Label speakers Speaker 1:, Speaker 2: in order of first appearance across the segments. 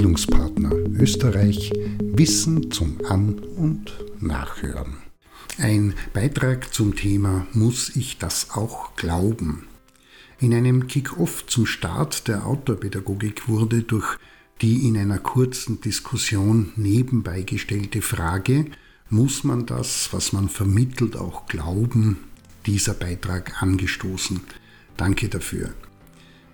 Speaker 1: Bildungspartner Österreich Wissen zum An- und Nachhören. Ein Beitrag zum Thema Muss ich das auch glauben? In einem Kick-off zum Start der Outdoor-Pädagogik wurde durch die in einer kurzen Diskussion nebenbei gestellte Frage, muss man das, was man vermittelt, auch glauben, dieser Beitrag angestoßen. Danke dafür.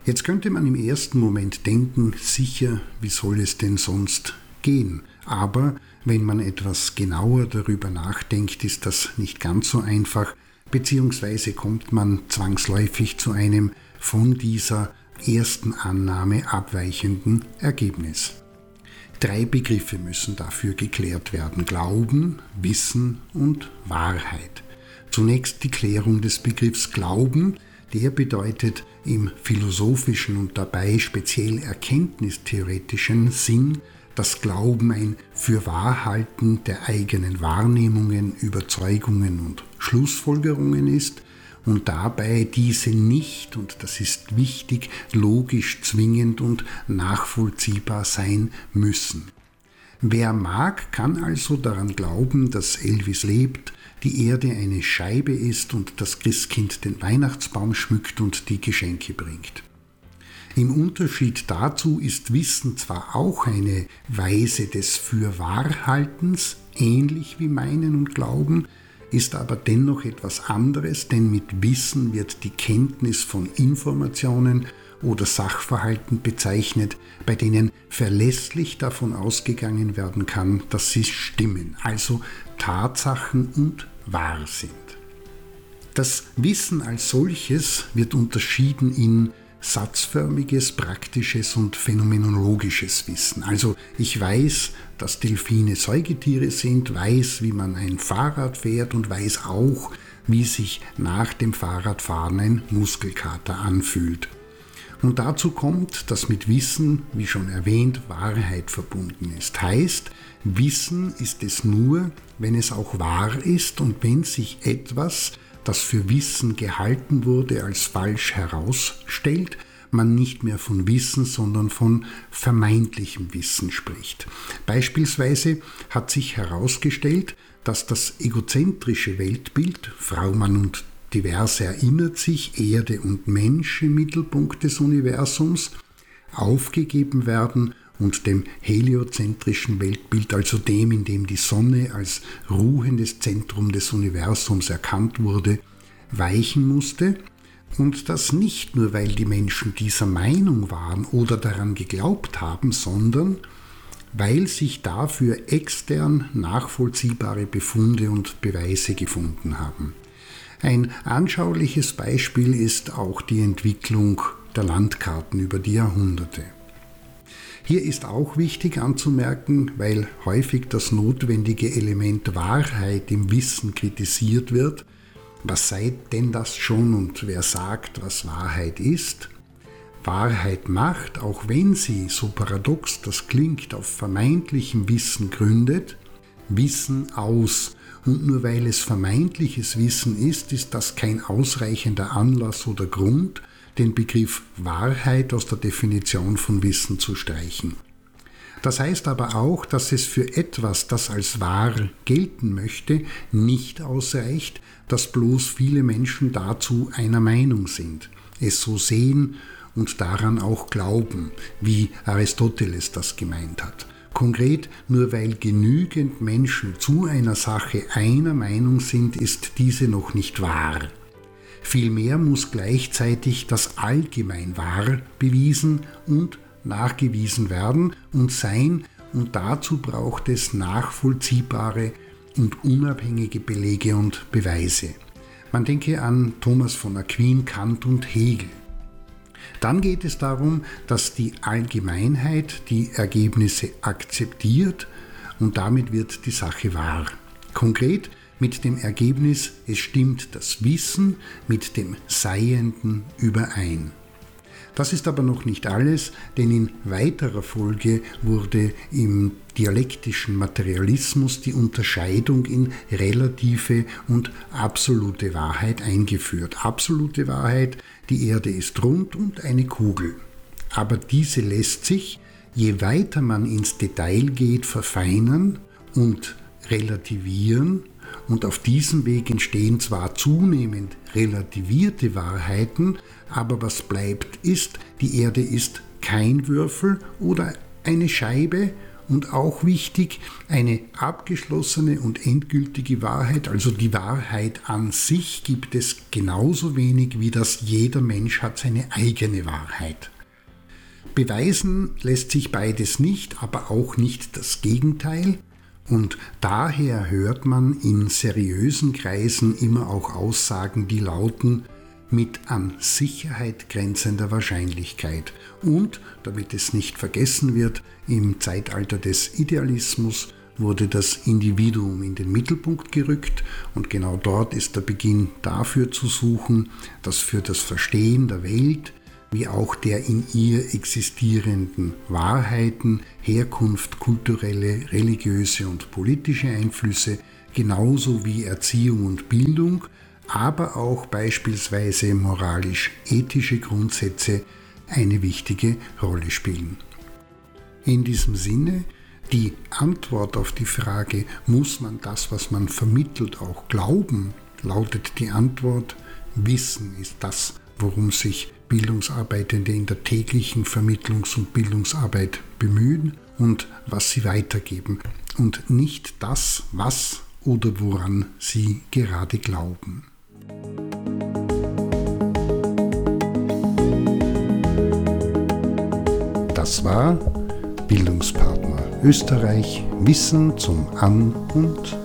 Speaker 1: Jetzt könnte man im ersten Moment denken, sicher, wie soll es denn sonst gehen? Aber wenn man etwas genauer darüber nachdenkt, ist das nicht ganz so einfach, beziehungsweise kommt man zwangsläufig zu einem von dieser ersten Annahme abweichenden Ergebnis. Drei Begriffe müssen dafür geklärt werden. Glauben, Wissen und Wahrheit. Zunächst die Klärung des Begriffs Glauben. Der bedeutet im philosophischen und dabei speziell erkenntnistheoretischen Sinn das Glauben ein Fürwahrhalten der eigenen Wahrnehmungen, Überzeugungen und Schlussfolgerungen ist und dabei diese nicht, und das ist wichtig, logisch zwingend und nachvollziehbar sein müssen. Wer mag, kann also daran glauben, dass Elvis lebt, die Erde eine Scheibe ist und das Christkind den Weihnachtsbaum schmückt und die Geschenke bringt. Im Unterschied dazu ist Wissen zwar auch eine Weise des Fürwahrhaltens, ähnlich wie Meinen und Glauben, ist aber dennoch etwas anderes, denn mit Wissen wird die Kenntnis von Informationen oder Sachverhalten bezeichnet, bei denen verlässlich davon ausgegangen werden kann, dass sie stimmen, also Tatsachen und wahr sind. Das Wissen als solches wird unterschieden in satzförmiges, praktisches und phänomenologisches Wissen. Also ich weiß, dass Delfine Säugetiere sind, weiß, wie man ein Fahrrad fährt und weiß auch, wie sich nach dem Fahrradfahren ein Muskelkater anfühlt. Und dazu kommt, dass mit Wissen, wie schon erwähnt, Wahrheit verbunden ist. Heißt, Wissen ist es nur, wenn es auch wahr ist und wenn sich etwas, das für Wissen gehalten wurde, als falsch herausstellt, man nicht mehr von Wissen, sondern von vermeintlichem Wissen spricht. Beispielsweise hat sich herausgestellt, dass das egozentrische Weltbild Frau, Mann und Diverse erinnert sich, Erde und Mensch im Mittelpunkt des Universums, aufgegeben werden und dem heliozentrischen Weltbild, also dem, in dem die Sonne als ruhendes Zentrum des Universums erkannt wurde, weichen musste, und das nicht nur, weil die Menschen dieser Meinung waren oder daran geglaubt haben, sondern weil sich dafür extern nachvollziehbare Befunde und Beweise gefunden haben. Ein anschauliches Beispiel ist auch die Entwicklung der Landkarten über die Jahrhunderte. Hier ist auch wichtig anzumerken, weil häufig das notwendige Element Wahrheit im Wissen kritisiert wird, was sei denn das schon und wer sagt, was Wahrheit ist? Wahrheit macht, auch wenn sie, so paradox das klingt, auf vermeintlichem Wissen gründet, Wissen aus und nur weil es vermeintliches Wissen ist, ist das kein ausreichender Anlass oder Grund, den Begriff Wahrheit aus der Definition von Wissen zu streichen. Das heißt aber auch, dass es für etwas, das als wahr gelten möchte, nicht ausreicht, dass bloß viele Menschen dazu einer Meinung sind, es so sehen und daran auch glauben, wie Aristoteles das gemeint hat. Konkret, nur weil genügend Menschen zu einer Sache einer Meinung sind, ist diese noch nicht wahr. Vielmehr muss gleichzeitig das allgemein wahr bewiesen und nachgewiesen werden und sein, und dazu braucht es nachvollziehbare und unabhängige Belege und Beweise. Man denke an Thomas von Aquin, Kant und Hegel. Dann geht es darum, dass die Allgemeinheit die Ergebnisse akzeptiert und damit wird die Sache wahr. Konkret mit dem Ergebnis, es stimmt das Wissen mit dem Seienden überein. Das ist aber noch nicht alles, denn in weiterer Folge wurde im dialektischen Materialismus die Unterscheidung in relative und absolute Wahrheit eingeführt. Absolute Wahrheit, die Erde ist rund und eine Kugel. Aber diese lässt sich je weiter man ins Detail geht, verfeinern und relativieren und auf diesem Weg entstehen zwar zunehmend relativierte Wahrheiten, aber was bleibt ist, die Erde ist kein Würfel oder eine Scheibe und auch wichtig, eine abgeschlossene und endgültige Wahrheit, also die Wahrheit an sich gibt es genauso wenig wie das jeder Mensch hat seine eigene Wahrheit. Beweisen lässt sich beides nicht, aber auch nicht das Gegenteil. Und daher hört man in seriösen Kreisen immer auch Aussagen, die lauten, mit an Sicherheit grenzender Wahrscheinlichkeit. Und, damit es nicht vergessen wird, im Zeitalter des Idealismus wurde das Individuum in den Mittelpunkt gerückt und genau dort ist der Beginn dafür zu suchen, dass für das Verstehen der Welt wie auch der in ihr existierenden Wahrheiten, Herkunft, kulturelle, religiöse und politische Einflüsse, genauso wie Erziehung und Bildung, aber auch beispielsweise moralisch-ethische Grundsätze eine wichtige Rolle spielen. In diesem Sinne, die Antwort auf die Frage, muss man das, was man vermittelt, auch glauben, lautet die Antwort, Wissen ist das, worum sich Bildungsarbeitende in der täglichen Vermittlungs- und Bildungsarbeit bemühen und was sie weitergeben und nicht das, was oder woran sie gerade glauben. Das war Bildungspartner Österreich Wissen zum An- und